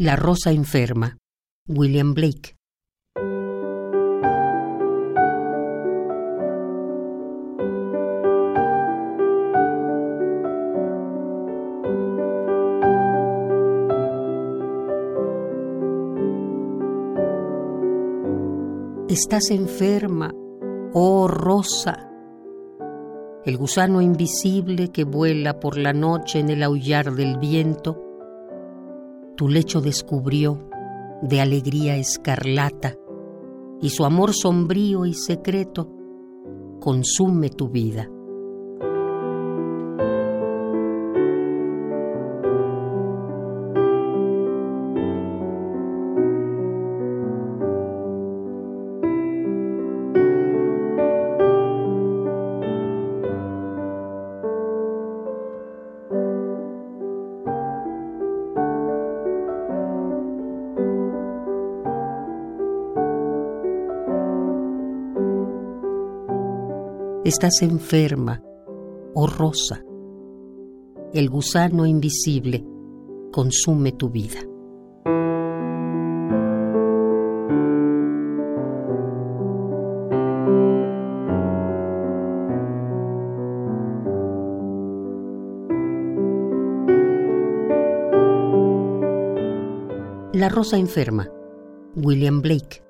La rosa enferma. William Blake. Estás enferma, oh rosa. El gusano invisible que vuela por la noche en el aullar del viento, tu lecho descubrió de alegría escarlata y su amor sombrío y secreto consume tu vida. Estás enferma, oh rosa. El gusano invisible consume tu vida. La rosa enferma. William Blake.